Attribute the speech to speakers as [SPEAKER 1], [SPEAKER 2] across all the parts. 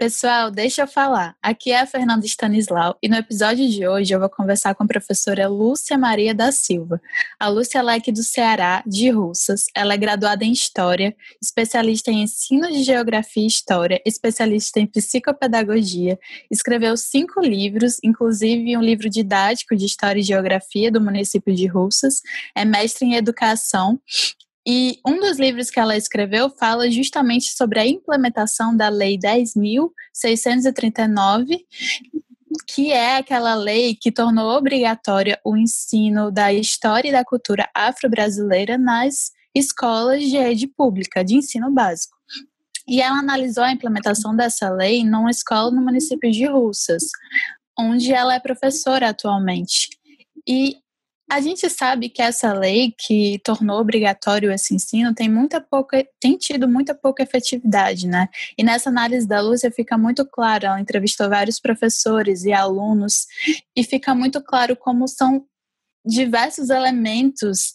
[SPEAKER 1] Pessoal, deixa eu falar. Aqui é a Fernanda Stanislau e no episódio de hoje eu vou conversar com a professora Lúcia Maria da Silva. A Lúcia é do Ceará, de Russas. Ela é graduada em História, especialista em Ensino de Geografia e História, especialista em Psicopedagogia. Escreveu cinco livros, inclusive um livro didático de História e Geografia do município de Russas. É mestre em Educação e um dos livros que ela escreveu fala justamente sobre a implementação da Lei 10.639, que é aquela lei que tornou obrigatória o ensino da história e da cultura afro-brasileira nas escolas de rede pública, de ensino básico. E ela analisou a implementação dessa lei numa escola no município de Russas, onde ela é professora atualmente. E a gente sabe que essa lei que tornou obrigatório esse ensino tem muita pouca, tem tido muita pouca efetividade, né? E nessa análise da Lúcia fica muito claro, ela entrevistou vários professores e alunos e fica muito claro como são diversos elementos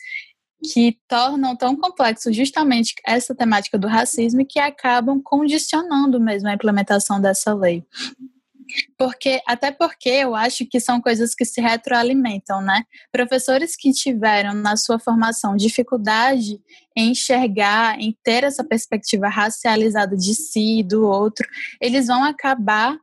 [SPEAKER 1] que tornam tão complexo justamente essa temática do racismo e que acabam condicionando mesmo a implementação dessa lei. Porque, até porque eu acho que são coisas que se retroalimentam, né? Professores que tiveram na sua formação dificuldade em enxergar, em ter essa perspectiva racializada de si do outro, eles vão acabar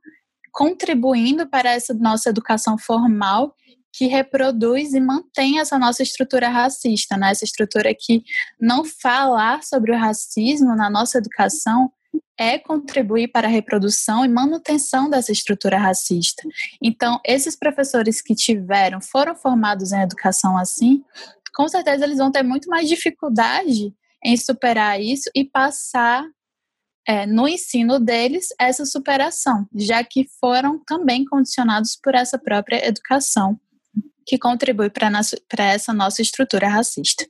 [SPEAKER 1] contribuindo para essa nossa educação formal que reproduz e mantém essa nossa estrutura racista, né? Essa estrutura que não falar sobre o racismo na nossa educação é contribuir para a reprodução e manutenção dessa estrutura racista. Então, esses professores que tiveram, foram formados em educação assim, com certeza eles vão ter muito mais dificuldade em superar isso e passar é, no ensino deles essa superação, já que foram também condicionados por essa própria educação que contribui para essa nossa estrutura racista.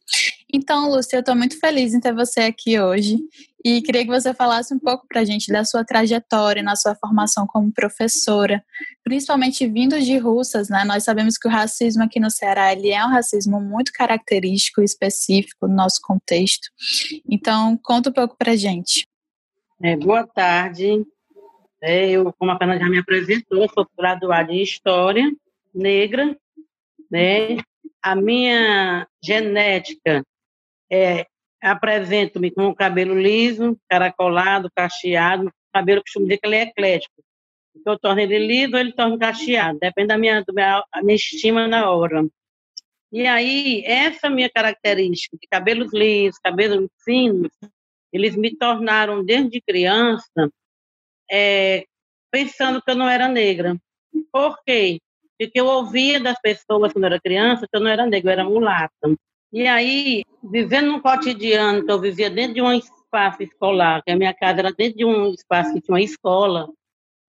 [SPEAKER 1] Então, Lúcia, eu estou muito feliz em ter você aqui hoje e queria que você falasse um pouco para a gente da sua trajetória, na sua formação como professora, principalmente vindo de Russas, né? Nós sabemos que o racismo aqui no Ceará ele é um racismo muito característico e específico no nosso contexto. Então, conta um pouco para a gente.
[SPEAKER 2] É, boa tarde. É, eu, como a Fernanda já me apresentou, sou graduada em História Negra, né? A minha genética é apresento-me com o cabelo liso, caracolado, cacheado, cabelo costumo dizer que ele é eclético. Eu torno ele liso ou ele torna cacheado, depende da minha, da minha, minha estima na hora. E aí, essa minha característica de cabelos lisos, cabelos finos, eles me tornaram, desde criança, é, pensando que eu não era negra. Por quê? Porque eu ouvia das pessoas, quando eu era criança, que eu não era negra, eu era mulata. E aí, vivendo num cotidiano que eu vivia dentro de um espaço escolar, que a minha casa era dentro de um espaço que tinha uma escola,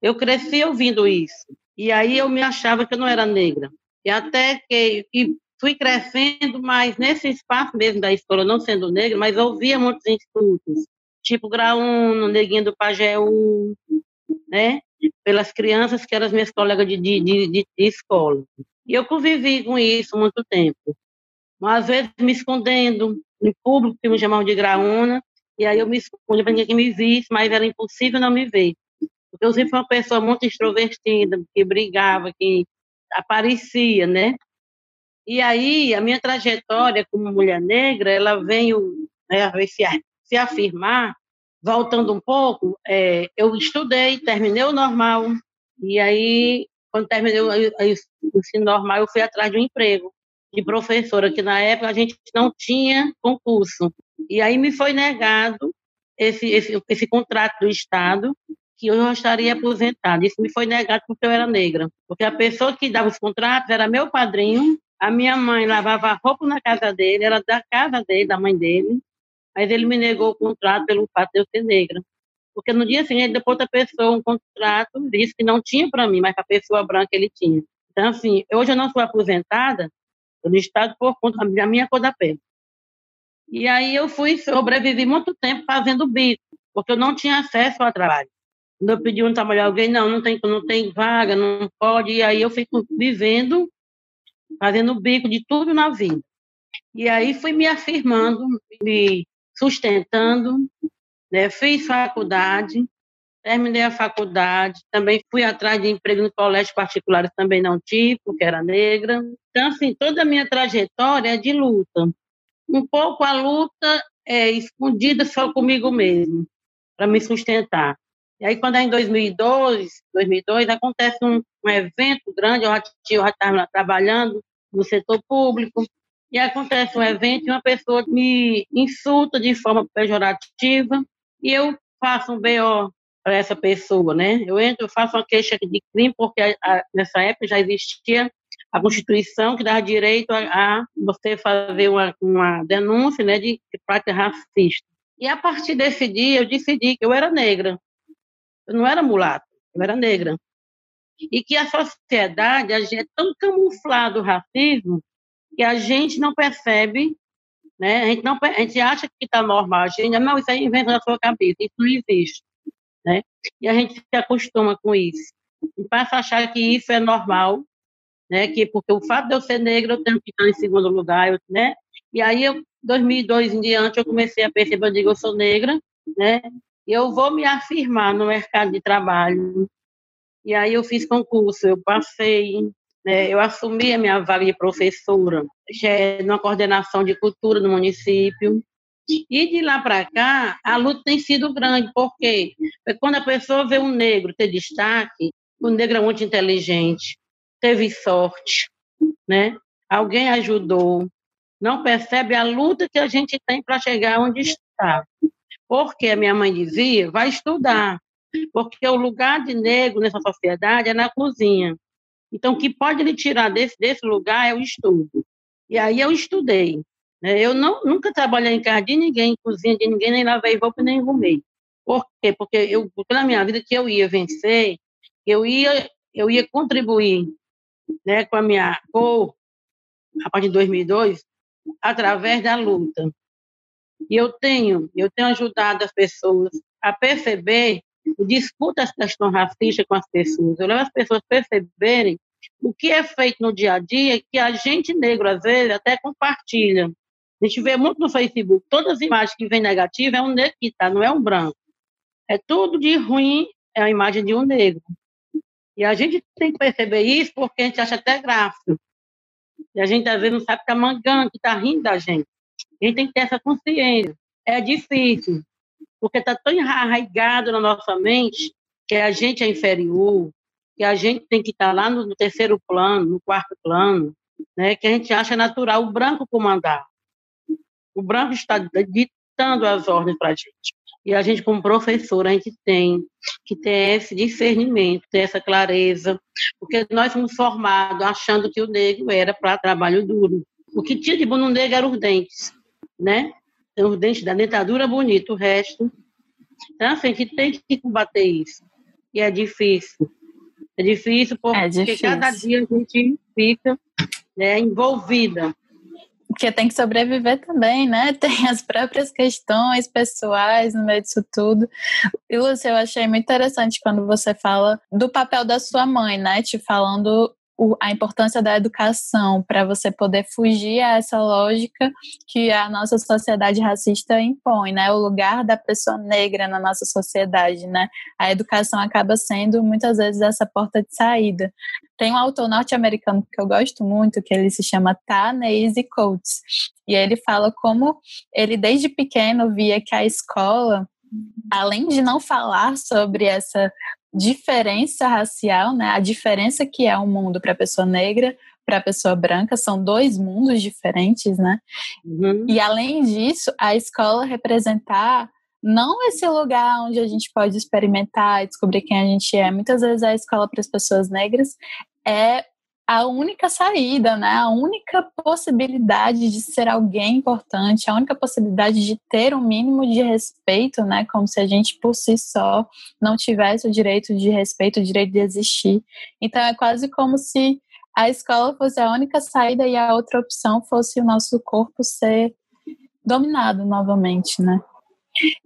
[SPEAKER 2] eu cresci ouvindo isso. E aí eu me achava que eu não era negra. E até que e fui crescendo, mas nesse espaço mesmo da escola, não sendo negra, mas ouvia muitos institutos, tipo Graúno, Neguinho do Pajeú, né? Pelas crianças que eram as minhas colegas de, de, de, de escola. E eu convivi com isso muito tempo às vezes me escondendo em público, que me chamavam de graúna, e aí eu me escondia para ninguém me visse, mas era impossível não me ver. Porque eu sempre fui uma pessoa muito extrovertida, que brigava, que aparecia, né? E aí, a minha trajetória como mulher negra, ela veio né, se, se afirmar, voltando um pouco, é, eu estudei, terminei o normal, e aí, quando terminei o, o ensino normal, eu fui atrás de um emprego de professora, que na época a gente não tinha concurso. E aí me foi negado esse, esse, esse contrato do Estado, que eu estaria aposentada. Isso me foi negado porque eu era negra. Porque a pessoa que dava os contratos era meu padrinho, a minha mãe lavava roupa na casa dele, era da casa dele, da mãe dele, mas ele me negou o contrato pelo fato de eu ser negra. Porque no dia seguinte, depois outra pessoa, um contrato, disse que não tinha para mim, mas para a pessoa branca ele tinha. Então, assim, hoje eu não sou aposentada no estado por conta da minha cor da pele. E aí eu fui sobreviver muito tempo fazendo bico, porque eu não tinha acesso ao trabalho. Quando eu pedi um trabalho a alguém, não, não tem, não tem vaga, não pode. E aí eu fico vivendo, fazendo bico de tudo na vida. E aí fui me afirmando, me sustentando, né? fiz faculdade, terminei a faculdade, também fui atrás de emprego no colégio particulares, também não tive, porque era negra. Então, assim, toda a minha trajetória é de luta. Um pouco a luta é escondida só comigo mesmo, para me sustentar. E aí, quando é em 2002, 2002 acontece um, um evento grande, eu já estava trabalhando no setor público, e acontece um evento e uma pessoa me insulta de forma pejorativa, e eu faço um BO para essa pessoa, né? Eu entro, faço uma queixa de crime, porque a, a, nessa época já existia a Constituição que dá direito a, a você fazer uma, uma, denúncia né, de, de prática racista. E a partir desse dia eu decidi que eu era negra. Eu não era mulata, eu era negra. E que a sociedade a gente, é tão camuflado o racismo que a gente não percebe, né? A gente, não, a gente acha que está normal, a gente, não, isso aí inventa na sua cabeça, isso não existe. Né? E a gente se acostuma com isso. E passa a achar que isso é normal, né? Que porque o fato de eu ser negra, eu tenho que estar em segundo lugar, eu, né? E aí, eu, 2002 em diante, eu comecei a perceber, eu digo, eu sou negra, né? Eu vou me afirmar no mercado de trabalho. E aí eu fiz concurso, eu passei, né? Eu assumi a minha vaga de professora, já é numa coordenação de cultura no município. E de lá para cá, a luta tem sido grande, porque quando a pessoa vê um negro ter destaque, o negro é muito inteligente, teve sorte, né? Alguém ajudou, não percebe a luta que a gente tem para chegar onde está. Porque a minha mãe dizia, vai estudar, porque o lugar de negro nessa sociedade é na cozinha. Então, o que pode lhe tirar desse, desse lugar é o estudo. E aí eu estudei. Né? Eu não, nunca trabalhei em casa de ninguém, em cozinha de ninguém, nem lavei roupa, nem arrumei. Por quê? Porque, eu, na minha vida que eu ia vencer, eu ia, eu ia contribuir né, com a minha cor, a partir de 2002, através da luta. E eu tenho, eu tenho ajudado as pessoas a perceber, eu discuto essa questão racista com as pessoas, eu levo as pessoas a perceberem o que é feito no dia a dia, que a gente negro, às vezes, até compartilha. A gente vê muito no Facebook, todas as imagens que vêm negativas é um negro que está, não é um branco. É tudo de ruim, é a imagem de um negro. E a gente tem que perceber isso porque a gente acha até gráfico. E a gente às vezes não sabe que está mangando, que está rindo da gente. A gente tem que ter essa consciência. É difícil, porque está tão arraigado na nossa mente que a gente é inferior, que a gente tem que estar tá lá no terceiro plano, no quarto plano, né? que a gente acha natural o branco comandar. O branco está ditando as ordens para a gente. E a gente, como professor, a gente tem que ter esse discernimento, ter essa clareza, porque nós fomos formados achando que o negro era para trabalho duro. O que tinha de bom no negro eram os dentes, né? Então, os dentes da dentadura bonito, o resto. Então, assim, a gente tem que combater isso. E é difícil. É difícil porque é difícil. cada dia a gente fica né, envolvida
[SPEAKER 1] porque tem que sobreviver também, né? Tem as próprias questões pessoais no meio disso tudo. E, Lúcia, eu achei muito interessante quando você fala do papel da sua mãe, né? Te falando a importância da educação para você poder fugir a essa lógica que a nossa sociedade racista impõe, né? O lugar da pessoa negra na nossa sociedade, né? A educação acaba sendo muitas vezes essa porta de saída. Tem um autor norte-americano que eu gosto muito, que ele se chama Ta-Nehisi Coates, e ele fala como ele desde pequeno via que a escola além de não falar sobre essa diferença racial, né? A diferença que é o um mundo para a pessoa negra, para a pessoa branca, são dois mundos diferentes, né? Uhum. E além disso, a escola representar não esse lugar onde a gente pode experimentar e descobrir quem a gente é. Muitas vezes a escola para as pessoas negras é a única saída, né? A única possibilidade de ser alguém importante, a única possibilidade de ter um mínimo de respeito, né? Como se a gente por si só não tivesse o direito de respeito, o direito de existir. Então é quase como se a escola fosse a única saída e a outra opção fosse o nosso corpo ser dominado novamente, né?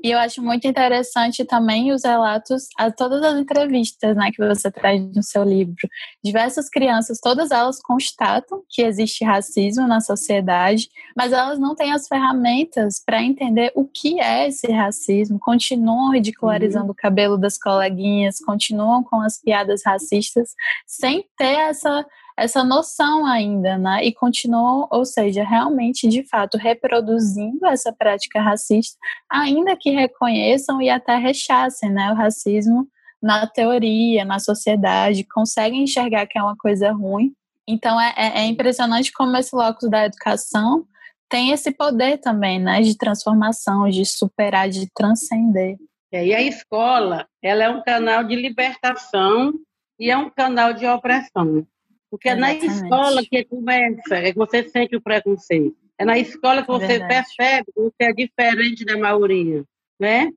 [SPEAKER 1] E eu acho muito interessante também os relatos, a todas as entrevistas né, que você traz no seu livro. Diversas crianças, todas elas constatam que existe racismo na sociedade, mas elas não têm as ferramentas para entender o que é esse racismo, continuam ridicularizando uhum. o cabelo das coleguinhas, continuam com as piadas racistas, sem ter essa essa noção ainda, né? E continuam, ou seja, realmente, de fato, reproduzindo essa prática racista, ainda que reconheçam e até rechacem, né? O racismo na teoria, na sociedade, conseguem enxergar que é uma coisa ruim. Então, é, é, é impressionante como esse locus da educação tem esse poder também, né? De transformação, de superar, de transcender.
[SPEAKER 2] É, e a escola, ela é um canal de libertação e é um canal de opressão. Porque Exatamente. é na escola que começa, é que você sente o preconceito. É na escola que você Verdade. percebe que você é diferente da maioria, né?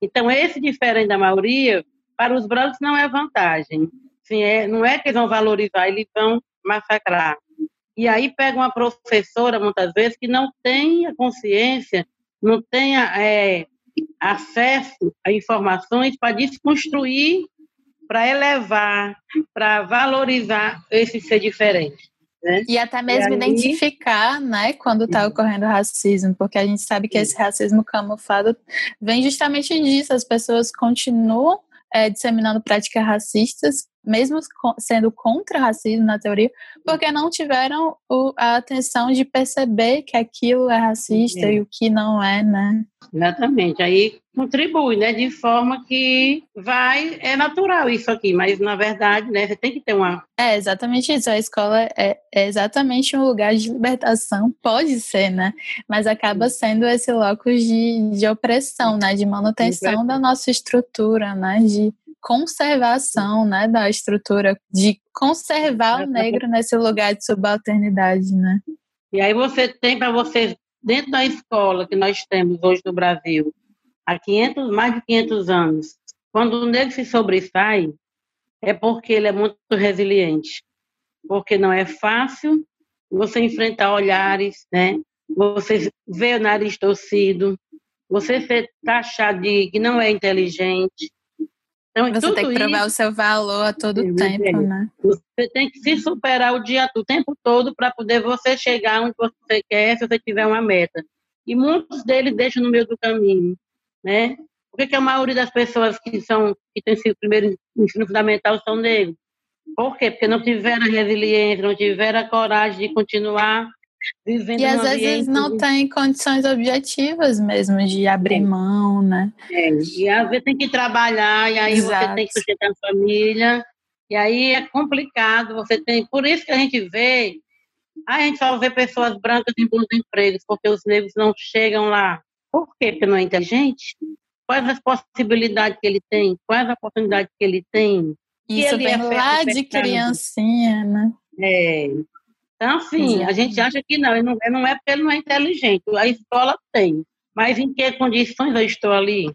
[SPEAKER 2] Então, esse diferente da maioria, para os brancos não é vantagem. Sim, é, não é que eles vão valorizar, eles vão massacrar. E aí pega uma professora, muitas vezes, que não tem a consciência, não tem é, acesso a informações para desconstruir para elevar, para valorizar esse ser diferente. Né?
[SPEAKER 1] E até mesmo e aí... identificar, né, quando está ocorrendo racismo, porque a gente sabe que esse racismo camuflado vem justamente disso, as pessoas continuam é, disseminando práticas racistas mesmo sendo contra racismo na teoria, porque não tiveram o, a atenção de perceber que aquilo é racista é. e o que não é, né?
[SPEAKER 2] Exatamente. Aí contribui, né? De forma que vai, é natural isso aqui, mas na verdade, né? Você tem que ter uma.
[SPEAKER 1] É exatamente isso. A escola é, é exatamente um lugar de libertação, pode ser, né? Mas acaba sendo esse locus de, de opressão, né? De manutenção da nossa estrutura, né? De conservação né, da estrutura, de conservar o negro nesse lugar de subalternidade, né?
[SPEAKER 2] E aí você tem para você, dentro da escola que nós temos hoje no Brasil, há 500, mais de 500 anos, quando o negro se sobressai, é porque ele é muito resiliente, porque não é fácil você enfrentar olhares, né? Você vê o nariz torcido, você ser taxado de que não é inteligente,
[SPEAKER 1] então, você tem que provar isso, o seu valor a todo é, tempo, né?
[SPEAKER 2] Você tem que se superar o dia, o tempo todo para poder você chegar onde você quer, se você tiver uma meta. E muitos deles deixam no meio do caminho, né? Por que, que a maioria das pessoas que são que têm sido primeiro ensino fundamental são negros? Por quê? Porque não tiveram a resiliência, não tiveram a coragem de continuar
[SPEAKER 1] Vivendo e às vezes não tem condições objetivas mesmo de abrir é. mão, né?
[SPEAKER 2] É. E às vezes tem que trabalhar, e aí Exato. você tem que sustentar a família, e aí é complicado, você tem. Por isso que a gente vê, a gente só vê pessoas brancas em bons empregos, porque os negros não chegam lá. Por quê? Porque não é inteligente? Quais as possibilidades que ele tem? Quais as oportunidades que ele tem?
[SPEAKER 1] Isso
[SPEAKER 2] ele
[SPEAKER 1] vem é lá de criancinha, né?
[SPEAKER 2] É, então, assim, a gente acha que não, não, não é porque ele não é inteligente, a escola tem, mas em que condições eu estou ali?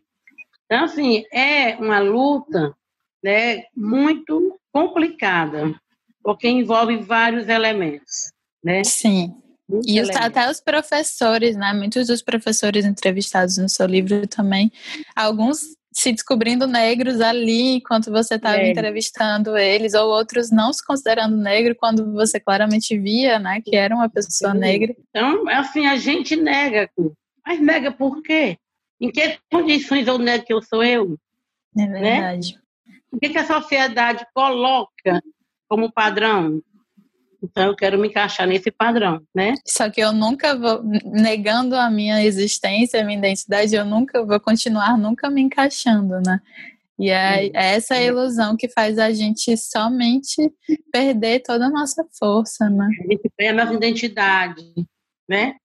[SPEAKER 2] Então, assim, é uma luta né, muito complicada, porque envolve vários elementos, né?
[SPEAKER 1] Sim. Muitos e elementos. até os professores, né? Muitos dos professores entrevistados no seu livro também, alguns se descobrindo negros ali enquanto você estava é. entrevistando eles, ou outros não se considerando negro quando você claramente via, né, que era uma pessoa Sim. negra.
[SPEAKER 2] Então, assim, a gente nega, mas nega por quê? Em que condições eu nego que eu sou eu?
[SPEAKER 1] É né? verdade.
[SPEAKER 2] Né? O que, que a sociedade coloca como padrão? Então eu quero me encaixar nesse padrão, né?
[SPEAKER 1] Só que eu nunca vou, negando a minha existência, a minha identidade, eu nunca vou continuar nunca me encaixando, né? E é, é essa a ilusão que faz a gente somente perder toda a nossa força, né?
[SPEAKER 2] A gente perde a nossa identidade, né?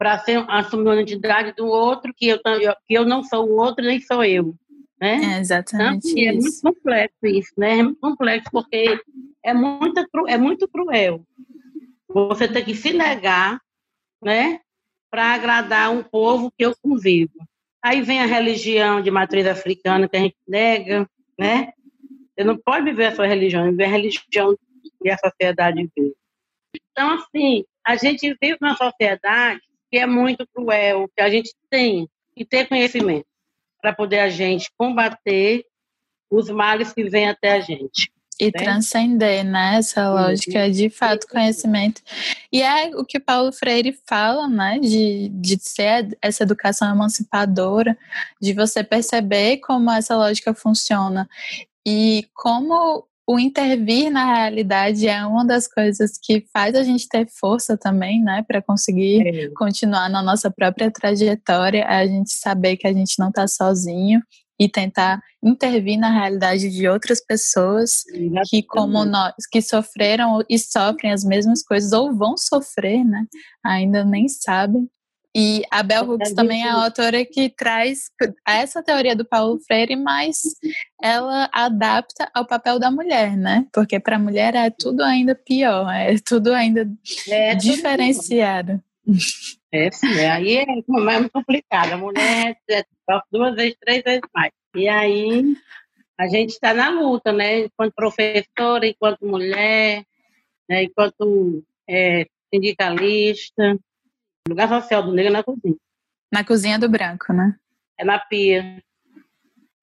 [SPEAKER 2] para assumir a identidade do outro, que eu, que eu não sou o outro, nem sou eu. Né?
[SPEAKER 1] É exatamente então,
[SPEAKER 2] É muito complexo isso, né? É muito complexo porque é muito, é muito cruel. Você tem que se negar, né? Para agradar um povo que eu convivo. Aí vem a religião de matriz africana que a gente nega, né? Você não pode viver a sua religião, viver a religião que a sociedade vive. Então, assim, a gente vive numa sociedade que é muito cruel, que a gente tem que ter conhecimento para poder a gente combater os males que vêm até a gente.
[SPEAKER 1] E né? transcender, né? Essa lógica uhum. de fato conhecimento. E é o que Paulo Freire fala, né? De, de ser essa educação emancipadora, de você perceber como essa lógica funciona. E como o intervir na realidade é uma das coisas que faz a gente ter força também, né, para conseguir é. continuar na nossa própria trajetória, a gente saber que a gente não está sozinho e tentar intervir na realidade de outras pessoas Exatamente. que como nós que sofreram e sofrem as mesmas coisas ou vão sofrer, né? Ainda nem sabem. E a Bell Hooks também é a autora que traz essa teoria do Paulo Freire, mas ela adapta ao papel da mulher, né? Porque para a mulher é tudo ainda pior, é tudo ainda é, diferenciado.
[SPEAKER 2] É, sim, é, aí é mais complicado. A mulher é duas vezes, três vezes mais. E aí a gente está na luta, né? Enquanto professora, enquanto mulher, né? enquanto é, sindicalista. Lugar social do negro é na cozinha.
[SPEAKER 1] Na cozinha do branco, né?
[SPEAKER 2] É na pia,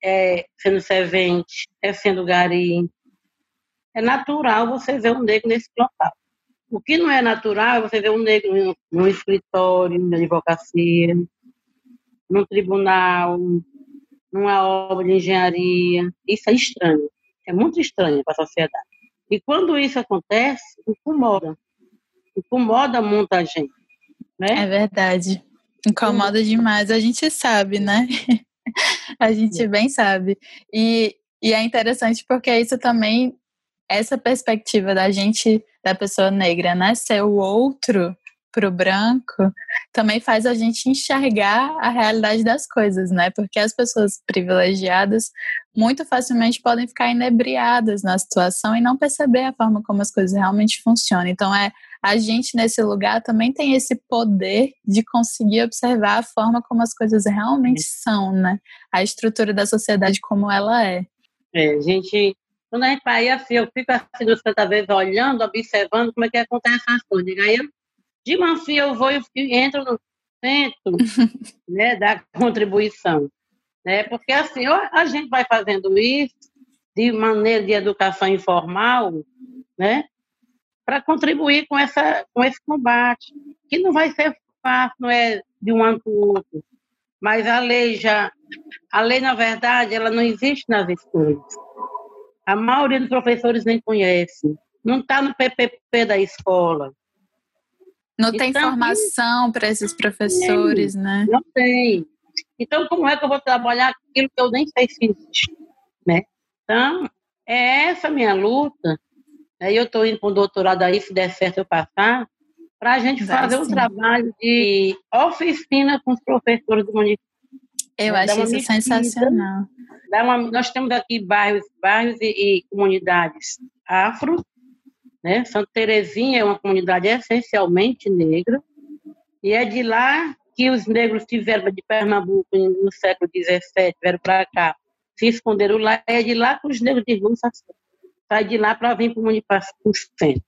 [SPEAKER 2] é sendo servente, é sendo gari. É natural você ver um negro nesse local. O que não é natural é você ver um negro num escritório, na advocacia, num tribunal, numa obra de engenharia. Isso é estranho. É muito estranho para a sociedade. E quando isso acontece, incomoda. Incomoda muita gente. Né?
[SPEAKER 1] É verdade. Incomoda demais. A gente sabe, né? a gente é. bem sabe. E, e é interessante porque isso também, essa perspectiva da gente, da pessoa negra, né? Ser o outro para o branco, também faz a gente enxergar a realidade das coisas, né? Porque as pessoas privilegiadas muito facilmente podem ficar inebriadas na situação e não perceber a forma como as coisas realmente funcionam. Então, é a gente nesse lugar também tem esse poder de conseguir observar a forma como as coisas realmente são, né? A estrutura da sociedade como ela é.
[SPEAKER 2] É, gente, quando a gente vai assim, eu fico assim, tanta vezes olhando, observando como é que acontece as coisas. Aí eu de mansinho eu vou e entro no centro né, da contribuição. Né? Porque assim, a gente vai fazendo isso de maneira de educação informal, né? Para contribuir com, essa, com esse combate, que não vai ser fácil, não é de um ano para o outro. Mas a lei já, a lei, na verdade, ela não existe nas escolas. A maioria dos professores nem conhece. Não está no PPP da escola.
[SPEAKER 1] Não tem então, formação para esses professores,
[SPEAKER 2] tem,
[SPEAKER 1] né?
[SPEAKER 2] Não tem. Então, como é que eu vou trabalhar aquilo que eu nem sei se existe? Né? Então, é essa minha luta. Né? Eu estou indo para o doutorado aí, se der certo eu passar, para a gente Vai fazer sim. um trabalho de oficina com os professores do município.
[SPEAKER 1] Eu né? acho isso sensacional.
[SPEAKER 2] Uma, nós temos aqui bairros, bairros e, e comunidades afro, né? Santa Terezinha é uma comunidade essencialmente negra, e é de lá que os negros tiveram de Pernambuco no século XVII, vieram para cá, se esconderam lá, é de lá que os negros de rua saem de lá para vir para o centro.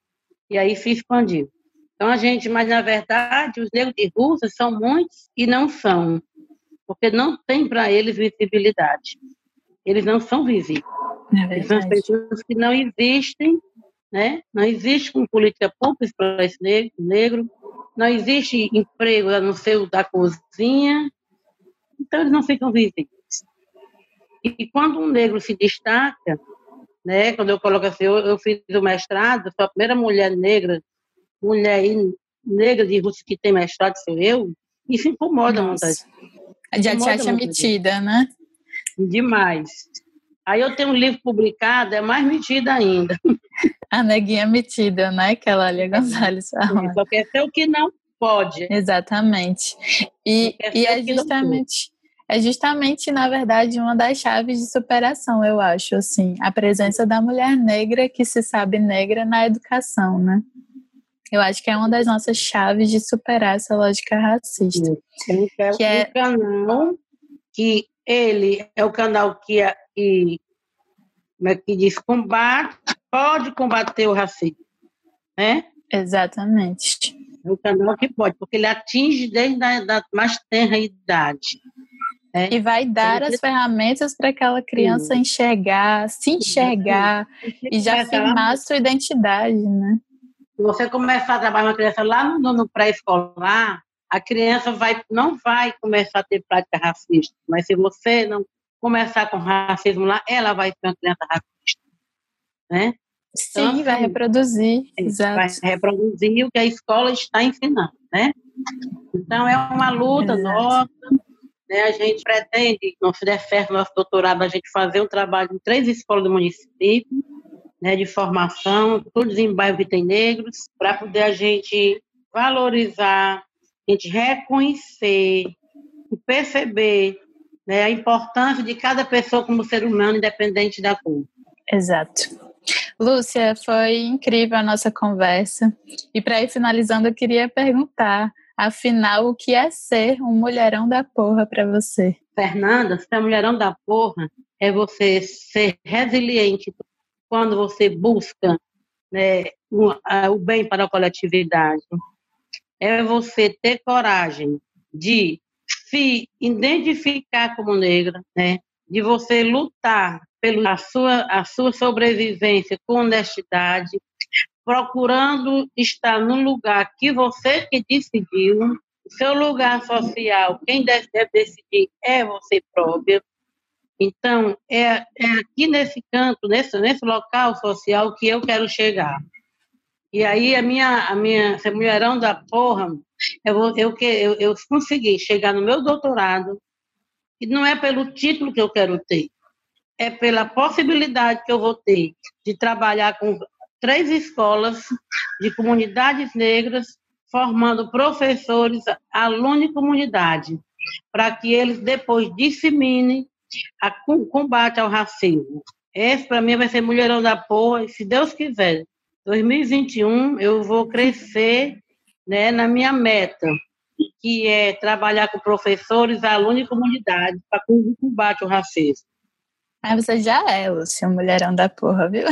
[SPEAKER 2] E aí se expandiu. Então a gente, mas na verdade, os negros de rua são muitos e não são, porque não tem para eles visibilidade. Eles não são visíveis. É eles são pessoas que não existem né? Não existe uma política pública para esse negro, negro, não existe emprego a não ser o da cozinha, então eles não ficam visíveis. E quando um negro se destaca, né, quando eu coloco assim, eu, eu fiz o mestrado, sou a primeira mulher negra, mulher negra de Rússia que tem mestrado, sou eu, isso incomoda muita gente.
[SPEAKER 1] Já te acha metida, né?
[SPEAKER 2] Demais. Aí eu tenho um livro publicado, é mais metida ainda.
[SPEAKER 1] A neguinha metida, né? Que a Lália Gonzalez.
[SPEAKER 2] Só quer ser o que não, pode.
[SPEAKER 1] Exatamente. E, e é justamente é justamente, na verdade, uma das chaves de superação, eu acho, assim, a presença da mulher negra que se sabe negra na educação, né? Eu acho que é uma das nossas chaves de superar essa lógica racista.
[SPEAKER 2] Que é um canal que ele é o canal que, que, como é que diz, combate, pode combater o racismo, né?
[SPEAKER 1] Exatamente.
[SPEAKER 2] É o canal que pode, porque ele atinge desde a da mais tenra idade.
[SPEAKER 1] É. E vai dar as ferramentas para aquela criança Sim. enxergar, se enxergar Sim. e já firmar sua identidade, né?
[SPEAKER 2] Se você começar a trabalhar uma criança lá no, no pré-escolar, a criança vai, não vai começar a ter prática racista. Mas se você não começar com racismo lá, ela vai ser uma criança racista. Né?
[SPEAKER 1] Sim, então, vai assim, reproduzir.
[SPEAKER 2] Exato. Vai reproduzir o que a escola está ensinando. Né? Então, é uma luta Exato. nossa né, a gente pretende, der certo nosso doutorado, a gente fazer um trabalho em três escolas do município, né, de formação, todos em bairros que tem negros, para poder a gente valorizar, a gente reconhecer e perceber né, a importância de cada pessoa como ser humano, independente da cor.
[SPEAKER 1] Exato. Lúcia, foi incrível a nossa conversa. E para ir finalizando, eu queria perguntar Afinal, o que é ser um mulherão da porra para você?
[SPEAKER 2] Fernanda, ser mulherão da porra é você ser resiliente quando você busca né, o, o bem para a coletividade. É você ter coragem de se identificar como negra, né? de você lutar pela sua, a sua sobrevivência com honestidade, procurando estar no lugar que você que decidiu, seu lugar social, quem deve, decidir é você própria. Então, é, é aqui nesse canto, nesse, nesse local social que eu quero chegar. E aí a minha, a minha essa mulherão da porra, eu, eu, eu, eu consegui chegar no meu doutorado, e não é pelo título que eu quero ter, é pela possibilidade que eu vou ter de trabalhar com três escolas de comunidades negras, formando professores, alunos e comunidade, para que eles depois disseminem o combate ao racismo. Esse, para mim, vai ser Mulherão da Porra, e se Deus quiser, 2021 eu vou crescer né, na minha meta, que é trabalhar com professores, alunos e comunidade para o combate ao racismo.
[SPEAKER 1] Mas você já é, Lúcia, mulherão da porra, viu?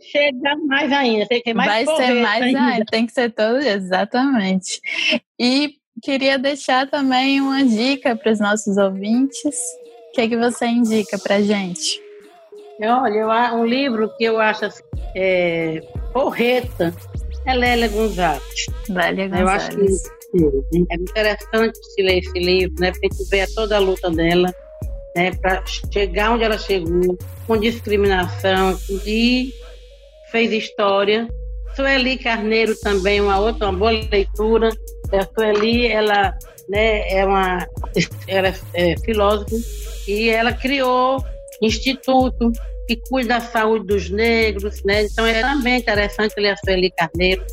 [SPEAKER 2] Chega mais ainda, tem que mais
[SPEAKER 1] Vai ser mais ainda. ainda, tem que ser todo, exatamente. E queria deixar também uma dica para os nossos ouvintes. O que, é que você indica para gente?
[SPEAKER 2] Olha, um livro que eu acho assim, é, porreta é Lélia Gonzalez.
[SPEAKER 1] Lélia Gonzalez.
[SPEAKER 2] Eu acho que é interessante se ler esse livro, né? Porque a gente vê toda a luta dela né, para chegar onde ela chegou, com discriminação, e fez história. Sueli Carneiro também, uma outra, uma boa leitura. A Sueli, ela né, é uma ela é, é filósofa e ela criou instituto que cuida da saúde dos negros, né? Então é também interessante ler a Sueli Carneiro.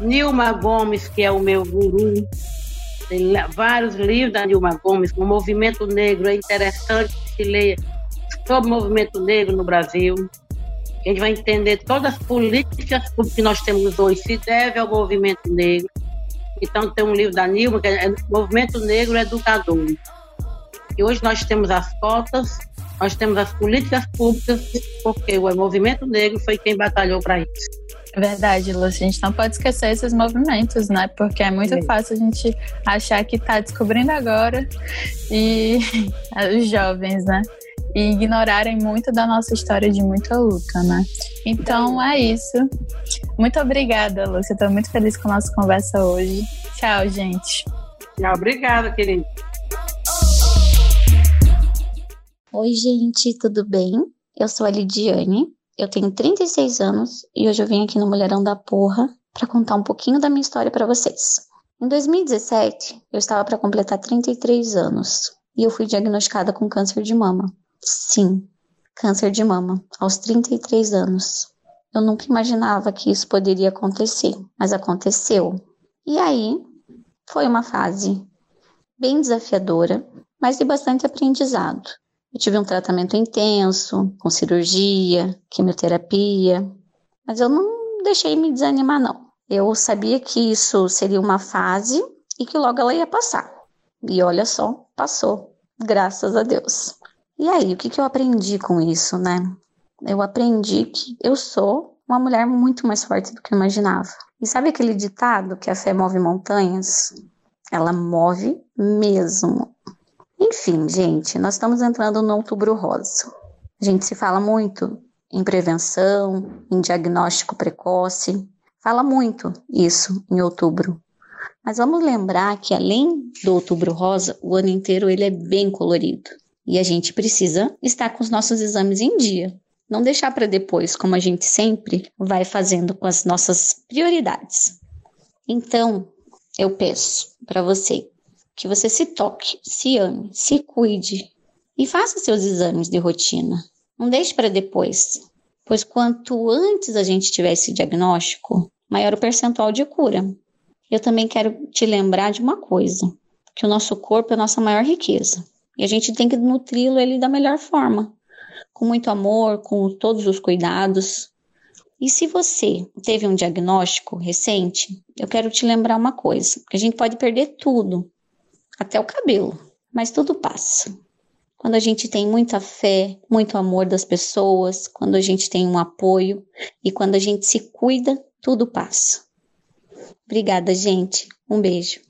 [SPEAKER 2] Nilma Gomes, que é o meu guru, vários livros da Nilma Gomes, o Movimento Negro, é interessante que se leia sobre o movimento negro no Brasil. A gente vai entender todas as políticas que nós temos hoje se deve ao movimento negro. Então tem um livro da Nilma, que é Movimento Negro Educador. E hoje nós temos as cotas, nós temos as políticas públicas, porque o movimento negro foi quem batalhou para isso.
[SPEAKER 1] É verdade, Lúcia. A gente não pode esquecer esses movimentos, né? Porque é muito fácil a gente achar que está descobrindo agora e os jovens, né? E ignorarem muito da nossa história de muita luta, né? Então é isso. Muito obrigada, Lúcia. Estou muito feliz com a nossa conversa hoje. Tchau, gente.
[SPEAKER 2] Tchau, obrigada, querido.
[SPEAKER 3] Oi, gente, tudo bem? Eu sou a Lidiane, eu tenho 36 anos e hoje eu vim aqui no Mulherão da Porra para contar um pouquinho da minha história para vocês. Em 2017, eu estava para completar 33 anos e eu fui diagnosticada com câncer de mama. Sim, câncer de mama, aos 33 anos. Eu nunca imaginava que isso poderia acontecer, mas aconteceu.
[SPEAKER 4] E aí foi uma fase bem desafiadora, mas de bastante aprendizado. Eu tive um tratamento intenso, com cirurgia, quimioterapia, mas eu não deixei me desanimar, não. Eu sabia que isso seria uma fase e que logo ela ia passar. E olha só, passou, graças a Deus. E aí, o que, que eu aprendi com isso, né? Eu aprendi que eu sou uma mulher muito mais forte do que eu imaginava. E sabe aquele ditado que a fé move montanhas? Ela move mesmo. Enfim, gente, nós estamos entrando no outubro rosa. A gente se fala muito em prevenção, em diagnóstico precoce. Fala muito isso em outubro. Mas vamos lembrar que além do outubro rosa, o ano inteiro ele é bem colorido. E a gente precisa estar com os nossos exames em dia. Não deixar para depois, como a gente sempre vai fazendo com as nossas prioridades. Então, eu peço para você que você se toque, se ame, se cuide e faça seus exames de rotina. Não deixe para depois, pois quanto antes a gente tiver esse diagnóstico, maior o percentual de cura. Eu também quero te lembrar de uma coisa, que o nosso corpo é a nossa maior riqueza e a gente tem que nutri-lo ele da melhor forma, com muito amor, com todos os cuidados. E se você teve um diagnóstico recente, eu quero te lembrar uma coisa, que a gente pode perder tudo, até o cabelo, mas tudo passa. Quando a gente tem muita fé, muito amor das pessoas, quando a gente tem um apoio e quando a gente se cuida, tudo passa. Obrigada, gente. Um beijo.